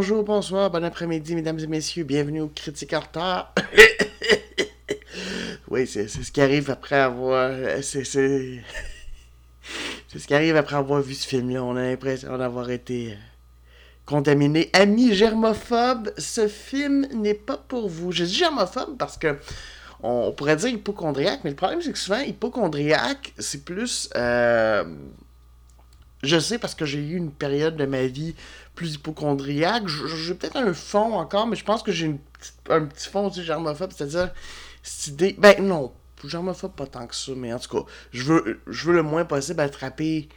Bonjour, bonsoir, bon après-midi, mesdames et messieurs. Bienvenue au Critique en oui, c'est ce qui arrive après avoir. C'est c'est ce qui arrive après avoir vu ce film-là. On a l'impression d'avoir été euh, contaminé. Amis germophobes, ce film n'est pas pour vous. Je dis germophobe parce que on pourrait dire hypochondriaque, mais le problème c'est que souvent hypochondriaque, c'est plus. Euh, je sais parce que j'ai eu une période de ma vie plus hypochondriaque. J'ai peut-être un fond encore, mais je pense que j'ai un petit fond aussi germophobe, c'est-à-dire cette idée. Ben non, germophobe pas tant que ça, mais en tout cas, je veux, je veux le moins possible attraper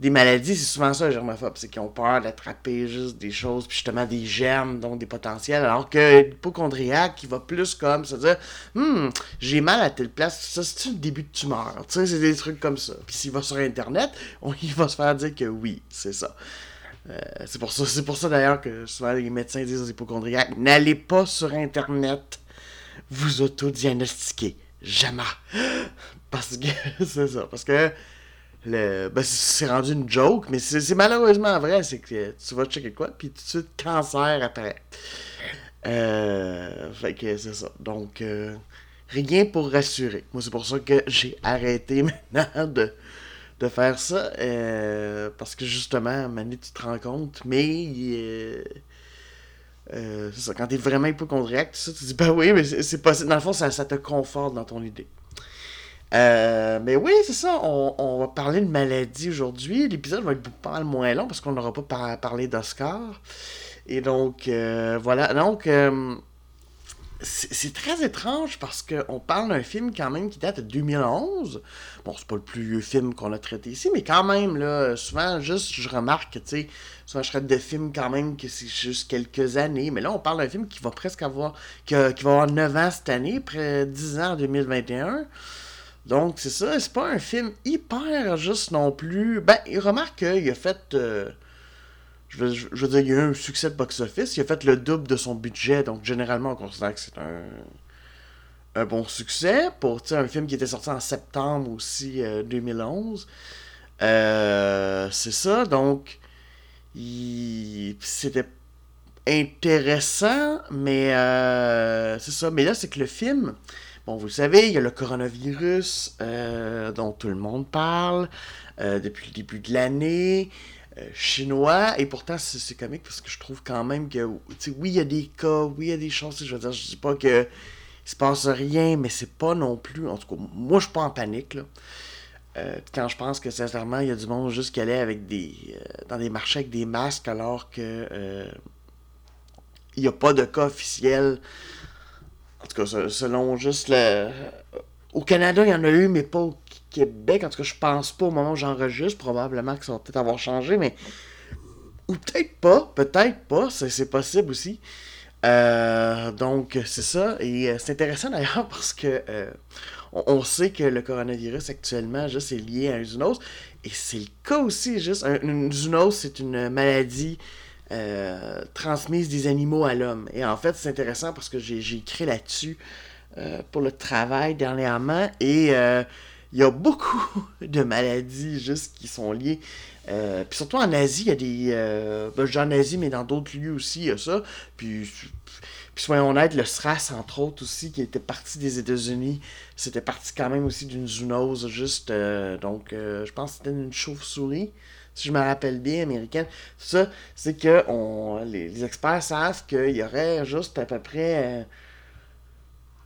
des maladies, c'est souvent ça, les germophobes, c'est qu'ils ont peur d'attraper juste des choses, puis justement des germes, donc des potentiels, alors que l'hypochondriaque, qui va plus comme se dire, hum, j'ai mal à telle place, ça c'est un début de tumeur, tu sais, c'est des trucs comme ça. Puis s'il va sur Internet, on, il va se faire dire que oui, c'est ça. Euh, c'est pour ça, c'est pour ça d'ailleurs que souvent les médecins disent aux hypochondriaques, n'allez pas sur Internet vous autodiagnostiquer. Jamais. Parce que, c'est ça, parce que le, ben, c'est rendu une joke, mais c'est malheureusement vrai. C'est que tu vas checker quoi, puis tout de suite, cancer apparaît. Euh, fait que c'est ça. Donc, euh, rien pour rassurer. Moi, c'est pour ça que j'ai arrêté maintenant de, de faire ça. Euh, parce que justement, Mané, tu te rends compte, mais. c'est ça, quand t'es vraiment hypochondriaque, tu, tu dis, ben oui, mais c'est possible. Dans le fond, ça te conforte dans ton idée. Euh, mais oui, c'est ça. On, va parler de maladie aujourd'hui. L'épisode va être pas mal moins long parce qu'on n'aura pas parlé d'Oscar. Et donc, euh, voilà. Donc, euh, c'est très étrange parce qu'on parle d'un film quand même qui date de 2011. Bon, c'est pas le plus vieux film qu'on a traité ici, mais quand même, là, souvent, juste, je remarque que, tu sais, souvent, je traite de films quand même que c'est juste quelques années. Mais là, on parle d'un film qui va presque avoir, qui, va avoir 9 ans cette année, près 10 ans en 2021. Donc, c'est ça. C'est pas un film hyper juste non plus. Ben, il remarque qu'il a fait. Euh, je, veux, dire, il a eu un succès de box-office. Il a fait le double de son budget. Donc, généralement, on considère que c'est un, un bon succès. Pour un film qui était sorti en septembre aussi 2011. Euh, euh, c'est ça. Donc, c'était intéressant. Mais c'est ça. Mais là, c'est que le film Bon, vous le savez, il y a le coronavirus euh, dont tout le monde parle euh, depuis le début de l'année, euh, chinois, et pourtant c'est comique parce que je trouve quand même que, oui, il y a des cas, oui, il y a des choses, je veux dire, je dis pas que il se passe rien, mais c'est pas non plus, en tout cas, moi je suis pas en panique, là. quand je pense que sincèrement, il y a du monde juste qui allait avec des, dans des marchés avec des masques alors que il n'y a pas de cas officiel en tout cas, selon juste le. Au Canada, il y en a eu, mais pas au Québec. En tout cas, je pense pas au moment où j'enregistre. Probablement que ça va peut-être avoir changé, mais. Ou peut-être pas. Peut-être pas. C'est possible aussi. Euh, donc, c'est ça. Et euh, c'est intéressant d'ailleurs parce que euh, on, sait que le coronavirus actuellement, juste, est lié à une zoonose. Et c'est le cas aussi, juste. une zoonose, c'est une maladie euh, transmise des animaux à l'homme. Et en fait, c'est intéressant parce que j'ai écrit là-dessus euh, pour le travail dernièrement. Et euh, il y a beaucoup de maladies juste qui sont liées. puis surtout en Asie, il y a des. Ben, en Asie, mais dans d'autres lieux aussi, il y a ça. Puis, puis soyons honnêtes, le SRAS, entre autres, aussi, qui était parti des États-Unis, c'était parti quand même aussi d'une zoonose, juste. donc, je pense que c'était une chauve-souris si je me rappelle bien, américaine. Ça, c'est que on, les, experts savent qu'il y aurait juste à peu près. Euh,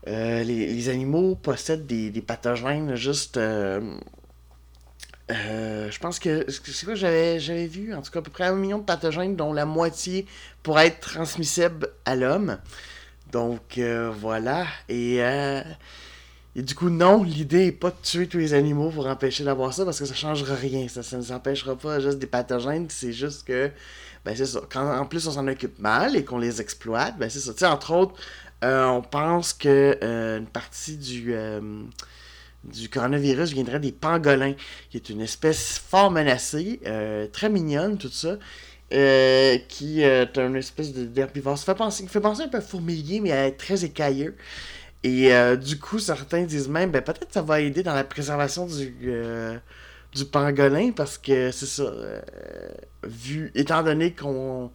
euh, les, animaux possèdent des, pathogènes juste. Euh, je pense que. C'est quoi j'avais, j'avais vu En tout cas, à peu près un million de pathogènes, dont la moitié pourrait être transmissible à l'homme. Donc, voilà. Et. Et du coup, non, l'idée n'est pas de tuer tous les animaux pour empêcher d'avoir ça, parce que ça changera rien. Ça ne nous empêchera pas juste des pathogènes, c'est juste que, ben c'est ça. Quand en plus on s'en occupe mal et qu'on les exploite, ben c'est ça. Tu sais, entre autres, euh, on pense que euh, une partie du, euh, du coronavirus viendrait des pangolins, qui est une espèce fort menacée, très mignonne, tout ça. qui est une espèce d'herbivore. Ça fait penser, fait penser un peu à fourmilier, mais elle est très écailleux. Et euh, du coup, certains disent même, ben peut-être que ça va aider dans la préservation du, euh, du pangolin parce que c'est ça. euh, vu, étant donné qu'on.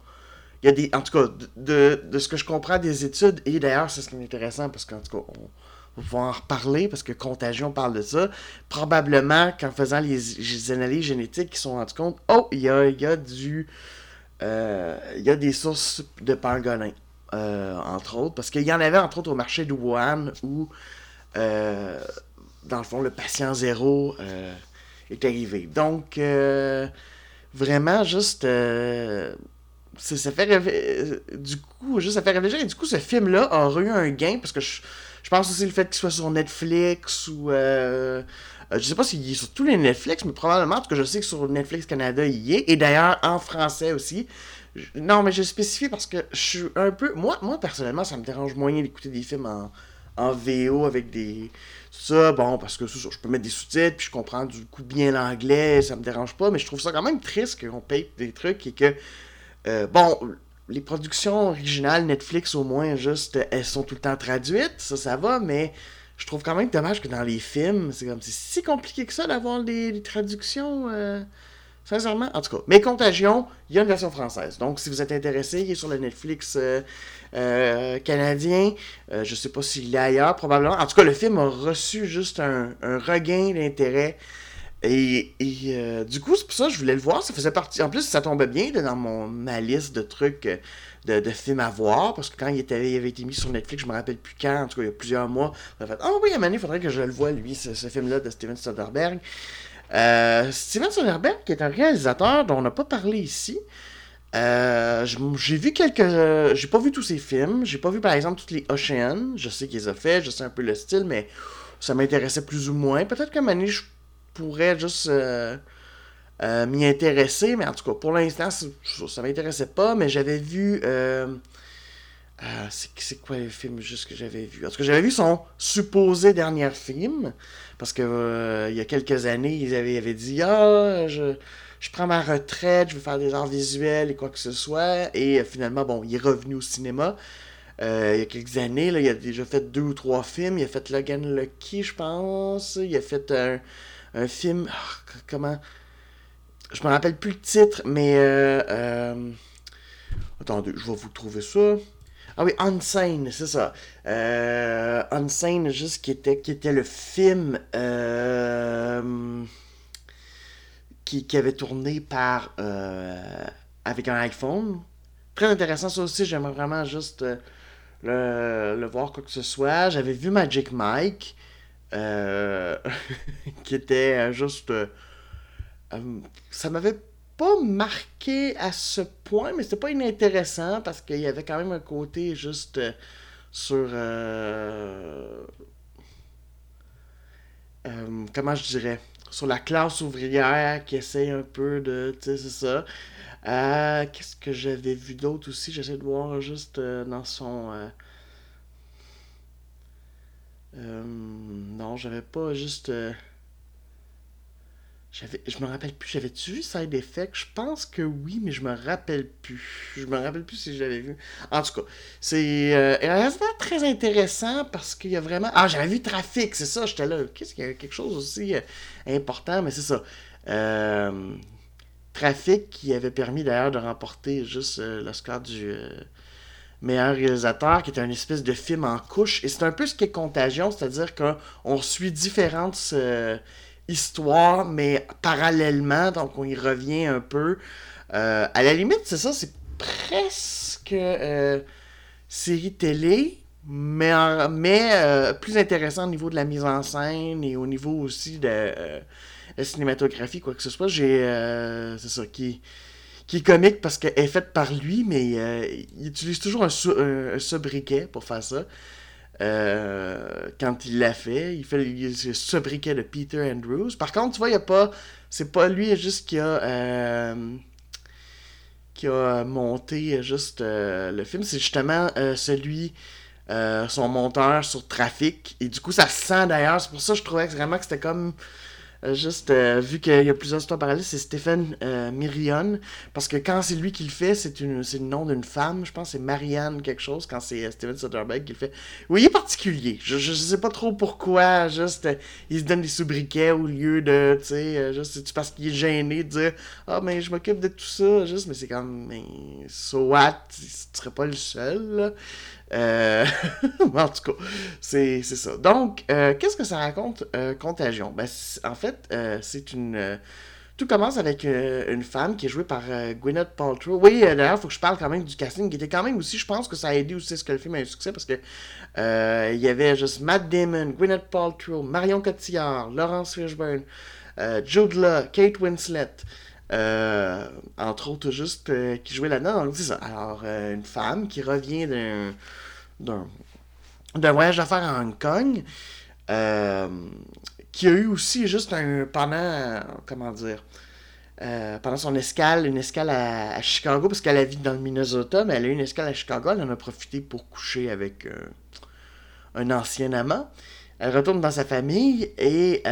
Il y a des. En tout cas, de, de ce que je comprends des études, et d'ailleurs, c'est ce qui est intéressant parce qu'en tout cas, on, on va en reparler parce que Contagion parle de ça. Probablement qu'en faisant les, les analyses génétiques, ils se sont rendus compte, oh, il y a, y a du. euh, il y a des sources de pangolins, euh, entre autres, parce qu'il y en avait entre autres au marché de Wuhan où, euh, dans le fond, le patient zéro euh, est arrivé. Donc, euh, vraiment, juste. euh, ça fait euh, du coup juste ça fait réfléchir et du coup ce film là aurait eu un gain parce que je, pense aussi le fait qu'il soit sur Netflix ou euh, euh, je sais pas s'il est sur tous les Netflix mais probablement parce que je sais que sur Netflix Canada il y est et d'ailleurs en français aussi non mais je spécifie parce que je suis un peu moi moi personnellement ça me dérange moyen d'écouter des films en, en VO avec des ça. Bon parce que je peux mettre des sous-titres puis je comprends du coup bien l'anglais ça me dérange pas mais je trouve ça quand même triste qu'on paye des trucs et que euh, bon, les productions originales Netflix, au moins, juste, elles sont tout le temps traduites, ça, ça va, mais je trouve quand même dommage que dans les films, c'est comme, c'est si compliqué que ça d'avoir les traductions, euh, sincèrement. En tout cas, mais Contagion, il y a une version française. Donc, si vous êtes intéressé, il est sur le Netflix euh, euh, canadien. Euh, je sais pas s'il est ailleurs, probablement. En tout cas, le film a reçu juste un, regain d'intérêt. Et, du coup, c'est pour ça que je voulais le voir. Ça faisait partie. En plus, ça tombait bien dans mon, ma liste de trucs, de, de films à voir. Parce que quand il, avait été mis sur Netflix, je me rappelle plus quand, en tout cas, il y a plusieurs mois, on fait Ah oui, à un moment il faudrait que je le voie, lui, ce, ce film-là de Steven Soderbergh. Euh, Steven Soderbergh, qui est un réalisateur dont on n'a pas parlé ici. Euh, j'ai vu quelques. euh, j'ai pas vu tous ses films. J'ai pas vu par exemple toutes les Ocean. Je sais qu'il les a fait, je sais un peu le style, mais ça m'intéressait plus ou moins. Peut-être qu'à donné, je pourrais juste euh, euh, m'y intéresser, mais en tout cas, pour l'instant, c'est- ça m'intéressait pas. Mais j'avais vu. Euh, c'est quoi le film juste que j'avais vu En tout j'avais vu son supposé dernier film. Parce que euh, il y a quelques années, ils avaient, dit Ah, je, prends ma retraite, je veux faire des arts visuels et quoi que ce soit. Et euh, finalement, bon, il est revenu au cinéma. Il y a quelques années, là, il a déjà fait deux ou trois films. Il a fait Logan Lucky, je pense. Il a fait un, film. ah, comment? Je me rappelle plus le titre, mais. Attendez, je vais vous trouver ça. Ah oui, Unsane, c'est ça. Euh, juste qui était, qui était le film euh, qui, qui avait tourné par euh, avec un iPhone. Très intéressant, ça aussi, j'aimerais vraiment juste euh, le, le voir quoi que ce soit. J'avais vu Magic Mike, qui était juste... ça m'avait pas marqué à ce point, mais c'était pas inintéressant parce qu'il y avait quand même un côté juste euh, sur. euh, euh, comment je dirais Sur la classe ouvrière qui essaye un peu de. Tu sais, c'est ça. Qu'est-ce que j'avais vu d'autre aussi? J'essaie de voir juste dans son. non, j'avais pas juste. J'avais, je me rappelle plus, j'avais-tu vu Side Effect? Je pense que oui, mais je me rappelle plus. Je me rappelle plus si je l'avais vu. En tout cas, c'est euh, très intéressant parce qu'il y a vraiment... Ah, j'avais vu Trafic, c'est ça, j'étais là. Qu'est-ce qu'il y a quelque chose aussi euh, important, mais c'est ça. Euh, Trafic qui avait permis d'ailleurs de remporter juste euh, l'Oscar du meilleur réalisateur, qui est un espèce de film en couche. Et c'est un peu ce qu'est Contagion, c'est-à-dire qu'on suit différentes... histoire, mais parallèlement, donc on y revient un peu. Euh, à la limite, c'est ça, c'est presque euh, série télé, mais, mais euh, plus intéressant au niveau de la mise en scène et au niveau aussi de la cinématographie, quoi que ce soit. J'ai, c'est ça, qui, qui est comique parce qu'elle est faite par lui, mais il utilise toujours un, un- un sobriquet pour faire ça. Euh, quand il l'a fait, il fait il- ce sobriquet de Peter Andrews. Par contre, tu vois, il y a pas. C'est pas lui juste qui a. euh, qui a monté juste euh, le film. C'est justement celui. son monteur sur Trafic. Et du coup, ça se sent d'ailleurs. C'est pour ça que je trouvais vraiment que c'était comme. Euh, juste, euh, vu qu'il y a plusieurs histoires parallèles, c'est Stephen euh, Mirion. Parce que quand c'est lui qui le fait, c'est le nom d'une femme. Je pense c'est Marianne quelque chose. Quand c'est euh, Steven Soderbergh qui le fait. Oui, il est particulier. Je, je, sais pas trop pourquoi. Juste, il se donne des sobriquets au lieu de, tu sais, juste, parce qu'il est gêné de dire Ah, mais je m'occupe de tout ça. Juste, mais c'est comme, mais, so what? Tu serais pas le seul, là. Euh, en tout cas, c'est ça. Donc, euh, qu'est-ce que ça raconte, euh, Contagion? Ben, en fait, euh, c'est une... tout commence avec une femme qui est jouée par Gwyneth Paltrow. Oui, d'ailleurs, il faut que je parle quand même du casting, qui était quand même aussi, je pense que ça a aidé aussi à ce que le film ait un succès, parce que il y avait juste Matt Damon, Gwyneth Paltrow, Marion Cotillard, Laurence Fishburne, Jude Law, Kate Winslet, euh, entre autres juste euh, qui jouaient là-dedans. Donc. Alors, euh, une femme qui revient d'un d'un voyage d'affaires à Hong Kong, qui a eu aussi juste un pendant comment dire pendant son escale, une escale à, Chicago, parce qu'elle habite dans le Minnesota, mais elle a eu une escale à Chicago, elle en a profité pour coucher avec un ancien amant. Elle retourne dans sa famille et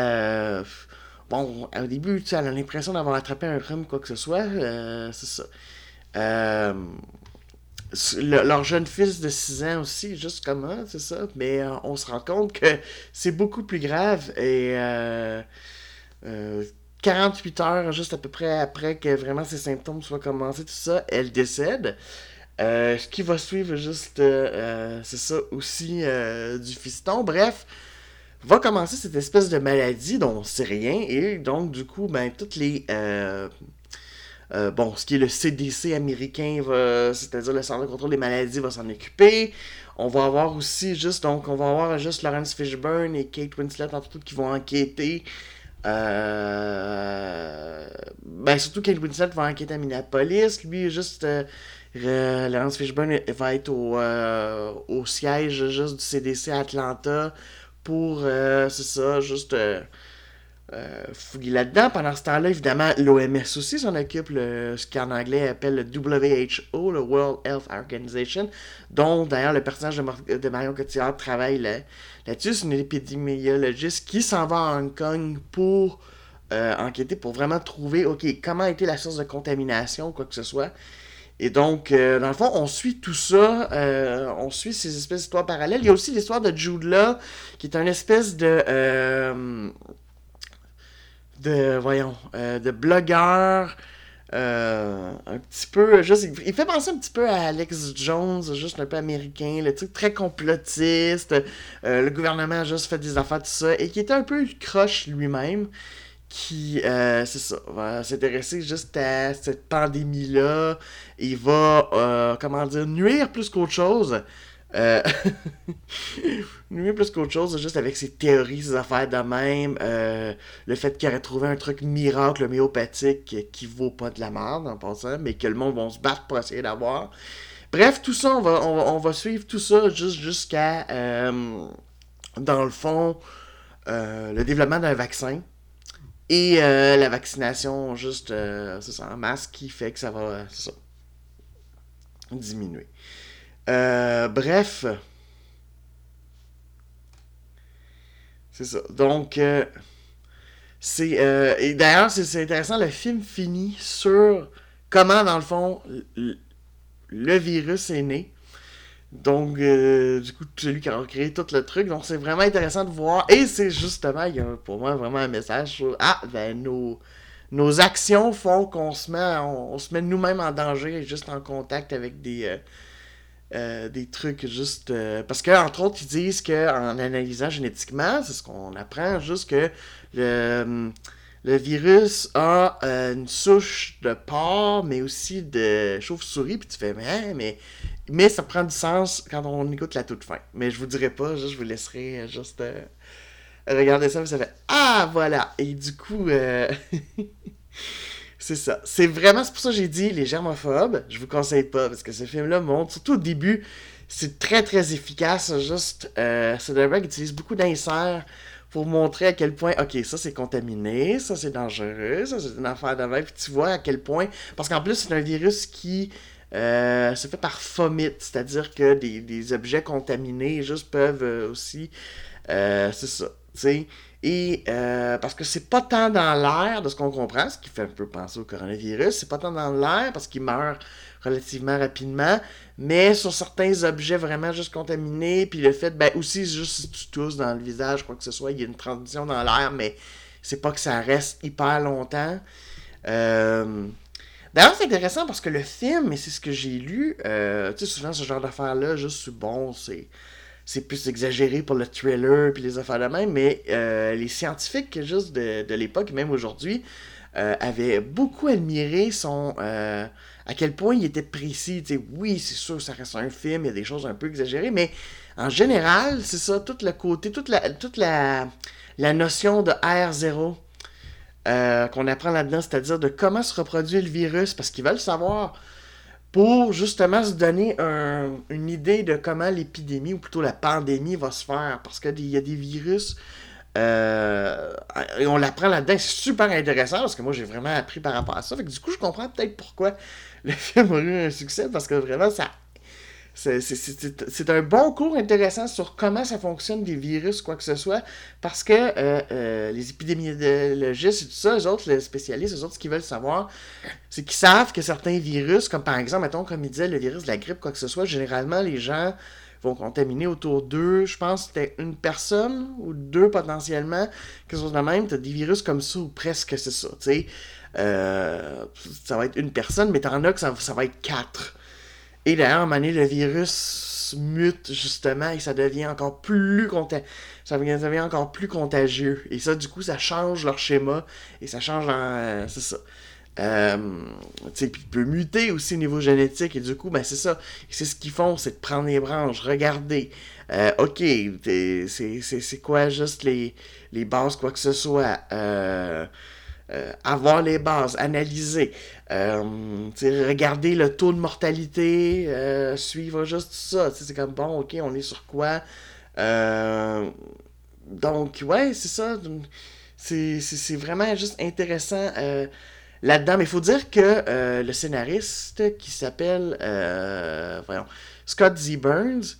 bon, au début, tu elle a l'impression d'avoir attrapé un rhume, quoi que ce soit. euh, c'est ça. Euh, le- leur jeune fils de 6 ans aussi, juste comment, c'est ça. Mais euh, on se rend compte que c'est beaucoup plus grave et euh, euh, 48 heures, juste à peu près après que vraiment ses symptômes soient commencés, tout ça, elle décède. Ce qui va suivre, juste, c'est ça aussi, du fiston. Bref, va commencer cette espèce de maladie dont on sait rien et donc, du coup, ben, toutes les. euh, euh, bon, ce qui est le CDC américain, c'est-à-dire le Centre de contrôle des maladies, va s'en occuper. On va avoir aussi juste, donc, on va avoir juste Lawrence Fishburne et Kate Winslet, entre autres, qui vont enquêter. Euh, ben, surtout Kate Winslet va enquêter à Minneapolis. Lui, juste, euh, euh, Lawrence Fishburne va être au, au siège juste du CDC à Atlanta pour, euh, c'est ça, juste euh, euh, fouiller là-dedans. Pendant ce temps-là, évidemment, l'OMS aussi s'en occupe, le, ce qu'en anglais appelle le WHO, le World Health Organization, dont d'ailleurs le personnage de, Mar- de Marion Cotillard travaille là- là-dessus. C'est une épidémiologiste qui s'en va à Hong Kong pour enquêter, pour vraiment trouver, OK, comment a été la source de contamination, quoi que ce soit. Et donc, euh, dans le fond, on suit tout ça, euh, on suit ces espèces d'histoires parallèles. Il y a aussi l'histoire de Jude qui est un espèce de... euh, de, voyons, de blogueur, un petit peu, juste, il, fait penser un petit peu à Alex Jones, juste un peu américain, le truc très complotiste, le gouvernement a juste fait des affaires, tout ça, et qui était un peu croche lui-même, qui, euh, va s'intéresser juste à cette pandémie-là, il va, euh, comment dire, nuire plus qu'autre chose. Euh, nuire plus qu'autre chose, juste avec ses théories, ses affaires de même, le fait qu'il aurait trouvé un truc miracle homéopathique qui vaut pas de la merde en passant, mais que le monde va se battre pour essayer d'avoir. Bref, tout ça, on va, on va, on va suivre tout ça juste jusqu'à, dans le fond, le développement d'un vaccin. Et euh, la vaccination, juste, euh, c'est ça, en masse, qui fait que ça va, euh, diminuer. Bref. C'est ça. Donc, c'est. et d'ailleurs, c'est intéressant, le film finit sur comment, dans le fond, le virus est né. Donc, euh, du coup, celui qui a créé tout le truc. Donc, c'est vraiment intéressant de voir. Et c'est justement, il y a pour moi vraiment un message sur Ah, ben, nos, nos actions font qu'on se met, on, se met nous-mêmes en danger, juste en contact avec des. euh, euh, des trucs juste euh, parce que entre autres ils disent que en analysant génétiquement c'est ce qu'on apprend juste que le, le virus a euh, une souche de porc mais aussi de chauve-souris puis tu fais mais, mais mais ça prend du sens quand on écoute la toute fin mais je vous dirai pas je vous laisserai euh, juste euh, regarder ça puis ça fait ah voilà et du coup C'est ça. C'est vraiment, c'est pour ça que j'ai dit les germophobes, je vous conseille pas, parce que ce film-là montre, surtout au début, c'est très très efficace. Juste, euh, Soderbergh utilise beaucoup d'inserts pour montrer à quel point, ok, ça c'est contaminé, ça c'est dangereux, ça c'est une affaire de puis tu vois à quel point, parce qu'en plus c'est un virus qui euh, se fait par fomite, c'est-à-dire que des, des objets contaminés juste peuvent euh, aussi, euh, c'est ça, tu sais, Et parce que c'est pas tant dans l'air, de ce qu'on comprend, ce qui fait un peu penser au coronavirus, c'est pas tant dans l'air parce qu'il meurt relativement rapidement, mais sur certains objets vraiment juste contaminés, puis le fait, ben aussi, juste si tu tousses dans le visage, quoi que ce soit, il y a une transition dans l'air, mais c'est pas que ça reste hyper longtemps. Euh, d'ailleurs, c'est intéressant parce que le film, et c'est ce que j'ai lu, euh, tu sais, souvent ce genre d'affaires-là, juste bon, c'est c'est plus exagéré pour le thriller puis les affaires de même, mais euh, les scientifiques juste de, de l'époque, même aujourd'hui, euh, avaient beaucoup admiré son euh, à quel point il était précis. oui, c'est sûr, ça reste un film, il y a des choses un peu exagérées, mais en général, c'est ça, tout le côté, toute la, toute la, la notion de R0 qu'on apprend là-dedans, c'est-à-dire de comment se reproduit le virus, parce qu'ils veulent savoir pour justement se donner une idée de comment l'épidémie, ou plutôt la pandémie, va se faire. Parce qu'il y a des virus, euh, et on l'apprend là-dedans, c'est super intéressant, parce que moi j'ai vraiment appris par rapport à ça. Fait du coup, je comprends peut-être pourquoi le film a eu un succès, parce que vraiment, ça c'est un bon cours intéressant sur comment ça fonctionne des virus, quoi que ce soit, parce que euh, euh, les épidémiologistes et tout ça, les autres, les spécialistes, les autres, ce qu'ils veulent savoir, c'est qu'ils savent que certains virus, comme par exemple, mettons, comme ils disaient, le virus de la grippe, quoi que ce soit, généralement, les gens vont contaminer autour d'eux, je pense que c'était une personne ou deux potentiellement, quelque chose de même, t'as des virus comme ça, ou presque c'est ça, tu sais. Euh, ça va être une personne, mais t'en as que ça, va être quatre. Et d'ailleurs, à le virus mute justement et ça devient encore plus ça devient encore plus contagieux. Et ça, du coup, ça change leur schéma et ça change en. c'est ça. Euh, puis il peut muter aussi au niveau génétique et du coup, ben c'est ça. C'est ce qu'ils font, c'est de prendre les branches, regarder. Euh, ok, c'est quoi juste les, les bases, quoi que ce soit. Euh, euh, avoir les bases, analyser, euh, regarder le taux de mortalité, suivre juste ça. C'est comme bon, ok, on est sur quoi? donc, ouais, c'est ça. C'est vraiment juste intéressant là-dedans. Mais il faut dire que le scénariste qui s'appelle voyons, Scott Z. Burns,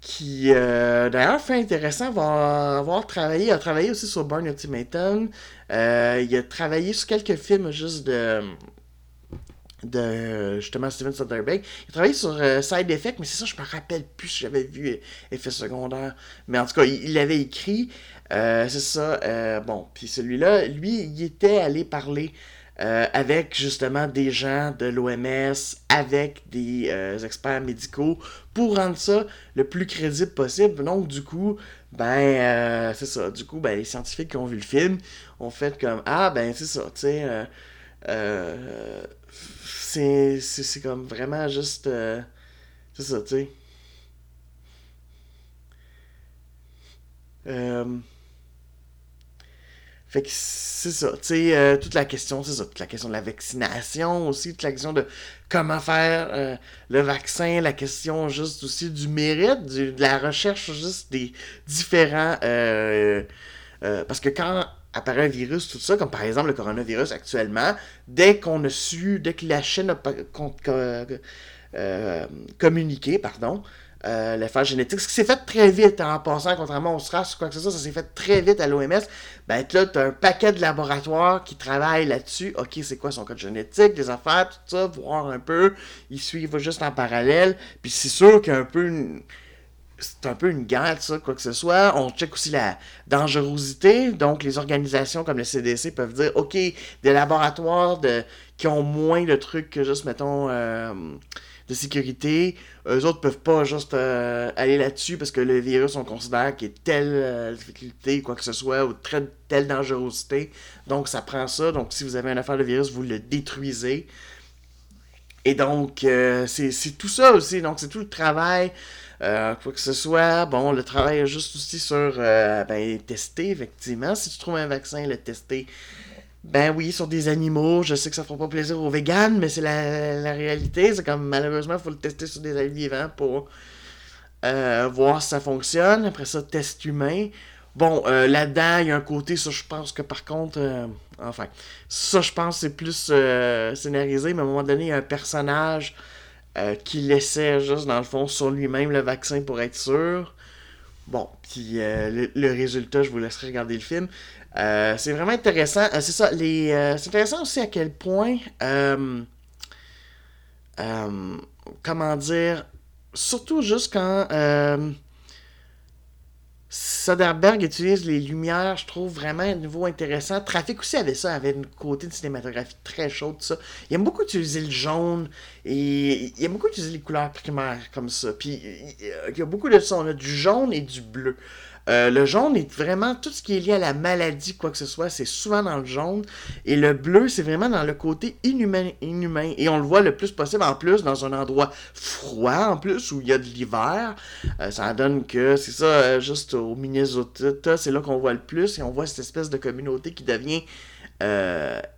qui euh, d'ailleurs fait intéressant va avoir travaillé a travaillé aussi sur Burn Ultimatum euh, il a travaillé sur quelques films juste de de justement Steven Soderbergh il a travaillé sur euh, Side Effect mais c'est ça je me rappelle plus si j'avais vu effet secondaire mais en tout cas il l'avait écrit c'est ça bon puis celui-là lui il était allé parler euh, avec justement des gens de l'OMS, avec des euh, experts médicaux, pour rendre ça le plus crédible possible. Donc, du coup, ben, euh, c'est ça. Du coup, ben, les scientifiques qui ont vu le film ont fait comme Ah, ben, c'est ça, tu sais. c'est comme vraiment juste. c'est ça, tu sais. Fait que c'est ça, tu sais, euh, toute la question, c'est ça, toute la question de la vaccination aussi, toute la question de comment faire euh, le vaccin, la question juste aussi du mérite, de la recherche juste des différents... Euh, parce que quand apparaît un virus, tout ça, comme par exemple le coronavirus actuellement, dès qu'on a su, dès que la Chine a communiqué, pardon, euh, l'affaire génétique. Ce qui s'est fait très vite en passant, contrairement au SRAS ou quoi que ce soit, ça s'est fait très vite à l'OMS. Ben là, tu as un paquet de laboratoires qui travaillent là-dessus. OK, c'est quoi son code génétique, les affaires, tout ça, voir un peu. Ils suivent juste en parallèle. Puis c'est sûr qu'il y a un peu une c'est un peu une guerre, ça, quoi que ce soit. On check aussi la dangerosité. Donc, les organisations comme le CDC peuvent dire, OK, des laboratoires de, qui ont moins de trucs que juste, mettons, euh, de sécurité. Eux autres peuvent pas juste euh, aller là-dessus parce que le virus, on considère qu'il y a telle euh, difficulté, quoi que ce soit, ou très, telle dangerosité. Donc, ça prend ça. Donc, si vous avez une affaire de virus, vous le détruisez. Et donc, euh, c'est tout ça aussi. Donc, c'est tout le travail. quoi que ce soit, bon, le travail est juste aussi sur ben, tester, effectivement. Si tu trouves un vaccin, le tester ben oui, sur des animaux, je sais que ça fera pas plaisir aux véganes, mais c'est la, réalité. C'est comme malheureusement, il faut le tester sur des animaux vivants pour euh, voir si ça fonctionne. Après ça, test humain. Bon, euh, là-dedans, il y a un côté, ça je pense que par contre, euh, enfin, ça je pense c'est plus scénarisé, mais à un moment donné, il y a un personnage qui laissait juste dans le fond sur lui-même le vaccin pour être sûr. Bon, puis le, le, résultat, je vous laisserai regarder le film. c'est vraiment intéressant. c'est ça, les, c'est intéressant aussi à quel point comment dire, surtout juste quand euh, Soderbergh utilise les lumières, je trouve vraiment un niveau intéressant. Trafic aussi avait ça, avait un côté de cinématographie très chaud, tout ça. Il aime beaucoup utiliser le jaune et il aime beaucoup utiliser les couleurs primaires comme ça. Puis il y a beaucoup de ça, on a du jaune et du bleu. Euh, le jaune est vraiment tout ce qui est lié à la maladie, quoi que ce soit, c'est souvent dans le jaune. Et le bleu, c'est vraiment dans le côté inhumain. Et on le voit le plus possible en plus dans un endroit froid en plus où il y a de l'hiver. Euh, ça donne que c'est ça, euh, juste au Minnesota, c'est là qu'on voit le plus et on voit cette espèce de communauté qui devient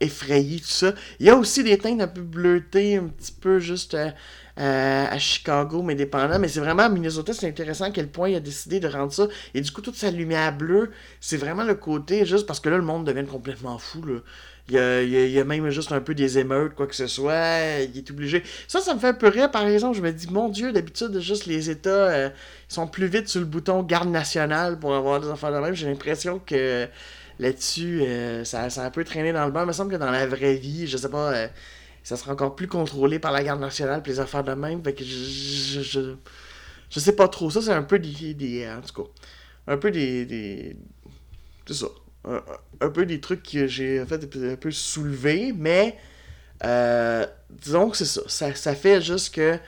effrayée, tout ça. Il y a aussi des teintes un peu bleutées, un petit peu juste euh, à Chicago, mais dépendant. Mais c'est vraiment à Minnesota, c'est intéressant à quel point il a décidé de rendre ça. Et du coup, toute sa lumière bleue, c'est vraiment le côté, juste parce que là, le monde devient complètement fou. Là. Il y, a, même juste un peu des émeutes, quoi que ce soit. Il est obligé. Ça, ça me fait un peu rire, par exemple. Je me dis, mon Dieu, d'habitude, juste les États euh, sont plus vite sur le bouton garde nationale pour avoir des affaires de même. J'ai l'impression que là-dessus, euh, ça, ça, a un peu traîné dans le banc. Il me semble que dans la vraie vie, je sais pas ça sera encore plus contrôlé par la garde nationale puis les affaires de même. Fait que je, je, je, sais pas trop. Ça, c'est un peu des, des. En tout cas, un peu des. des c'est ça. Un, peu des trucs que j'ai fait un peu soulever, mais. Euh, disons que c'est ça. ça. ça. fait juste que.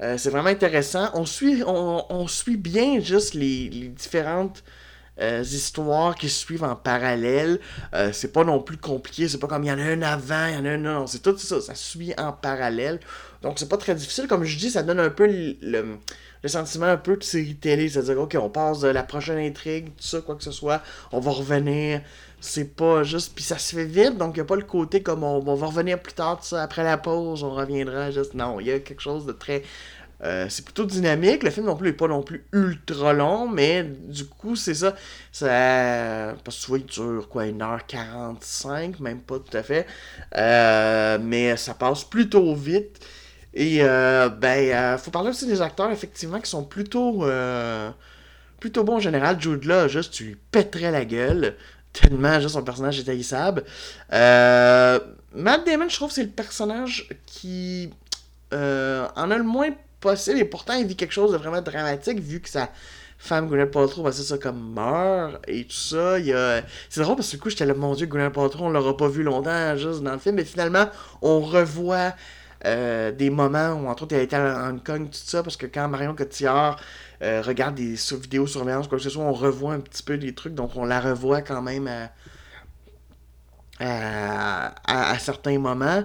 Euh, c'est vraiment intéressant. On suit, on, on suit bien juste les, les différentes euh, histoires qui suivent en parallèle. Euh, c'est pas non plus compliqué, c'est pas comme il y en a un avant, il y en a un. Non, c'est tout ça, ça suit en parallèle. Donc c'est pas très difficile. Comme je dis, ça donne un peu le, sentiment un peu de série télé. C'est-à-dire, ok, on passe de la prochaine intrigue, tout ça, quoi que ce soit, on va revenir. C'est pas juste. Puis ça se fait vite, donc il n'y a pas le côté comme on, on, va revenir plus tard, tout ça, après la pause, on reviendra. Juste, non, il y a quelque chose de très euh, c'est plutôt dynamique. Le film non plus n'est pas non plus ultra long, mais du coup, c'est ça. ça. Parce que vois, il dure quoi, 1h45, même pas tout à fait. Euh, mais ça passe plutôt vite. Et euh, ben, faut parler aussi des acteurs, effectivement, qui sont plutôt. plutôt bons en général. Jude là, juste, tu lui pèterais la gueule. Tellement, juste, son personnage est haïssable. Matt Damon, je trouve, c'est le personnage qui. en a le moins possible. Et pourtant, il vit quelque chose de vraiment dramatique vu que sa femme Gwyneth Paltrow, ben, c'est ça, comme meurt et tout ça. Il. C'est drôle parce que du coup, j'étais là, mon dieu, Gwyneth Paltrow, on l'aura pas vu longtemps juste dans le film. Mais finalement, on revoit euh, des moments où, entre autres, elle était à Hong Kong, tout ça. Parce que quand Marion Cotillard euh, regarde des vidéos surveillance, quoi que ce soit, on revoit un petit peu des trucs. Donc, on la revoit quand même à certains moments.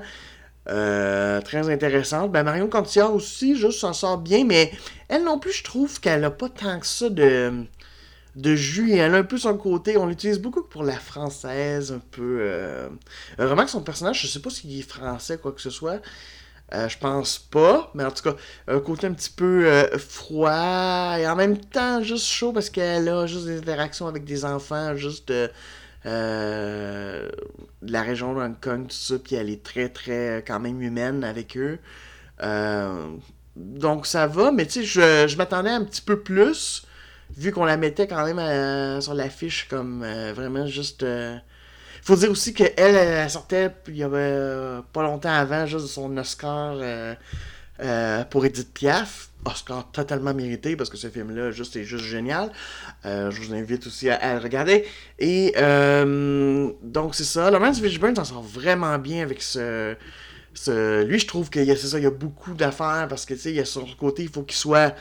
Euh, très intéressante. Ben, Marion Cotillard aussi, juste s'en sort bien, mais elle non plus, je trouve qu'elle a pas tant que ça de, de jus. Elle a un peu son côté. On l'utilise beaucoup pour la française, un peu. Euh... Vraiment que son personnage, je sais pas s'il est français, quoi que ce soit. Euh, je pense pas, mais en tout cas, un côté un petit peu euh, froid et en même temps juste chaud parce qu'elle a juste des interactions avec des enfants, juste euh, de la région de Hong Kong, tout ça, puis elle est très, très, quand même humaine avec eux. Euh, donc ça va, mais tu sais, je, m'attendais un petit peu plus, vu qu'on la mettait quand même euh, sur l'affiche comme vraiment juste... Il faut dire aussi qu'elle, elle, sortait il y avait pas longtemps avant, juste son Oscar pour Edith Piaf. Oscar totalement mérité parce que ce film-là juste, est juste génial. Euh, je vous invite aussi à, le regarder. Et euh, donc c'est ça. Lawrence Fishburne s'en sort vraiment bien avec ce. ce... Lui, je trouve qu'il y a, ça, il y a beaucoup d'affaires parce que tu sais, il y a son côté, il faut qu'il soit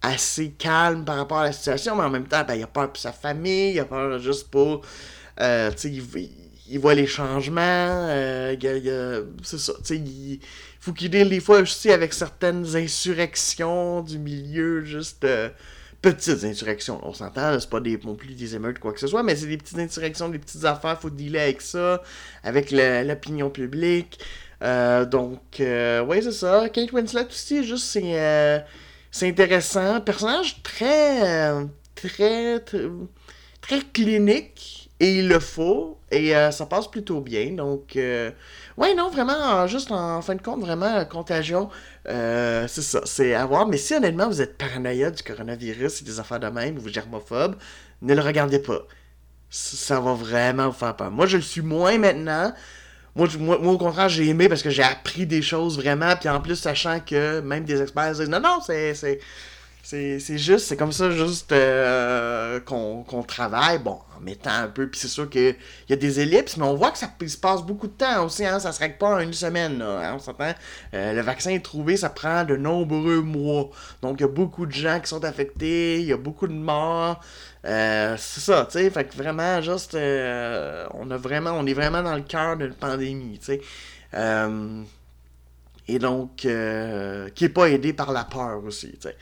assez calme par rapport à la situation, mais en même temps, ben, il a peur pour sa famille, il a peur juste pour. Euh, tu sais, il, il, voit les changements. c'est ça. Tu sais, il faut qu'il deal des fois aussi avec certaines insurrections du milieu, juste euh, petites insurrections. On s'entend, c'est pas des, non plus des émeutes, quoi que ce soit, mais c'est des petites insurrections, des petites affaires, faut dealer avec ça, avec l'opinion publique. Euh, donc, euh, ouais, c'est ça. Kate Winslet aussi, juste, c'est c'est intéressant. Personnage très, très, très clinique et il le faut, et euh, ça passe plutôt bien. Donc, euh, ouais, non, vraiment, juste en fin de compte, vraiment, contagion, c'est ça, c'est à voir. Mais si honnêtement vous êtes paranoïa du coronavirus et des affaires de même, ou vous germophobe, ne le regardez pas. Ça va vraiment vous faire peur. Moi, je le suis moins maintenant. Moi, moi, au contraire, j'ai aimé parce que j'ai appris des choses vraiment. Puis en plus, sachant que même des experts disent non, non, c'est c'est juste, c'est comme ça, juste euh, qu'on travaille, bon, en mettant un peu, puis c'est sûr qu'il y a des ellipses, mais on voit que ça se passe beaucoup de temps aussi, hein, ça se règle pas en une semaine, là, hein, on s'entend. Euh, le vaccin est trouvé, ça prend de nombreux mois, donc il y a beaucoup de gens qui sont affectés, il y a beaucoup de morts, euh, c'est ça, tu sais, fait que vraiment, juste, on a vraiment, on est vraiment dans le cœur d'une pandémie, tu sais. et donc, qui est pas aidé par la peur aussi, tu sais.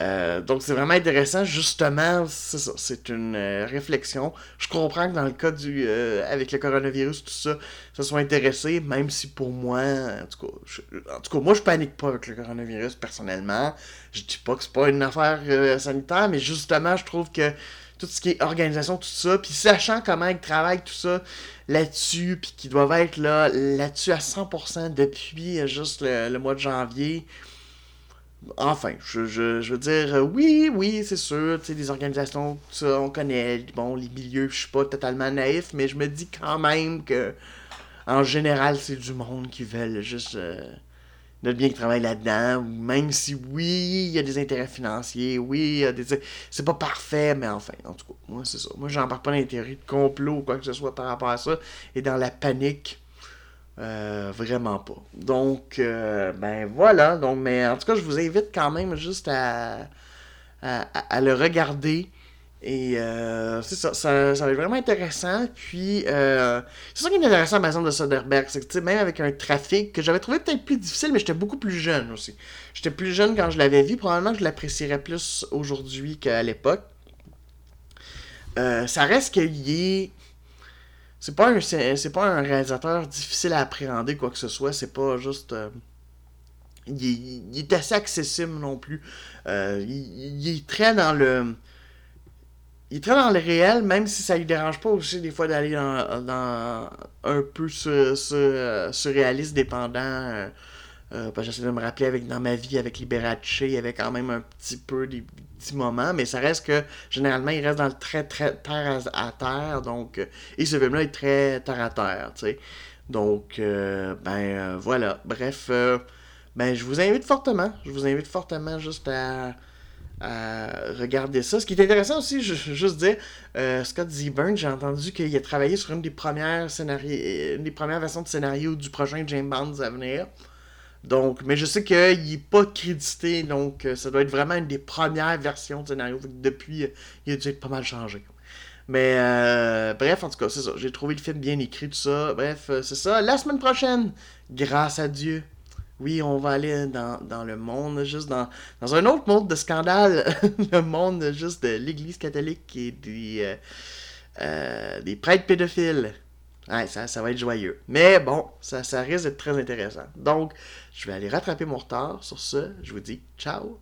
Euh, donc c'est vraiment intéressant, justement, c'est ça, c'est une euh, réflexion. Je comprends que dans le cas du euh, avec le coronavirus, tout ça, ça soit intéressé, même si pour moi, en tout cas, en tout cas, moi je panique pas avec le coronavirus personnellement. Je dis pas que c'est pas une affaire sanitaire, mais justement, je trouve que tout ce qui est organisation, tout ça, puis sachant comment ils travaillent tout ça là-dessus, puis qu'ils doivent être là là-dessus à 100% depuis juste le mois de janvier. Enfin, je, je, veux dire, euh, oui, oui, c'est sûr, tu sais, les organisations, ça, on connaît, bon, les milieux, je suis pas totalement naïf, mais je me dis quand même que, en général, c'est du monde qui veulent juste euh, notre bien qui travaille là-dedans, même si, oui, il y a des intérêts financiers, oui, des... c'est pas parfait, mais enfin, en tout cas, moi, c'est ça. Moi, j'en parle pas d'intérêt de complot ou quoi que ce soit par rapport à ça, et dans la panique euh, vraiment pas. Donc, euh, ben voilà. Donc, mais en tout cas, je vous invite quand même juste à, à, le regarder. Et euh, c'est ça, ça, va être vraiment intéressant. Puis, c'est ça qui est intéressant, par exemple, de Soderbergh. C'est que, même avec un trafic que j'avais trouvé peut-être plus difficile, mais j'étais beaucoup plus jeune aussi. J'étais plus jeune quand je l'avais vu. Probablement que je l'apprécierais plus aujourd'hui qu'à l'époque. ça reste qu'il est c'est pas un c'est pas un réalisateur difficile à appréhender quoi que ce soit. C'est pas juste euh, il, est, assez accessible non plus. Euh, il, est très dans le il est très dans le réel même si ça lui dérange pas aussi des fois d'aller dans, un peu sur, sur, surréaliste dépendant euh, j'essaie de me rappeler avec dans ma vie avec Liberace, il y avait quand même un petit peu des petits moments, mais ça reste que généralement il reste dans le très très terre à, terre, donc euh, et ce film-là est très terre à terre, tu sais. Donc euh, ben voilà, bref, ben je vous invite fortement, je vous invite fortement juste à, regarder ça. Ce qui est intéressant aussi, je, juste dire, Scott Zebern, j'ai entendu qu'il a travaillé sur une des premières scénarios, une des premières versions de scénario du prochain James Bond à venir. Donc, mais je sais qu'il n'est pas crédité, donc euh, ça doit être vraiment une des premières versions de scénario. Depuis, euh, il a dû être pas mal changé. Mais euh, bref, en tout cas, c'est ça. J'ai trouvé le film bien écrit, tout ça. Bref, c'est ça. La semaine prochaine, grâce à Dieu, oui, on va aller dans, le monde, juste dans, dans un autre monde de scandale. le monde juste de l'Église catholique et des, des prêtres pédophiles. Ouais, ça, ça va être joyeux. Mais bon, ça, ça risque d'être très intéressant. Donc, je vais aller rattraper mon retard. Sur ce, je vous dis ciao.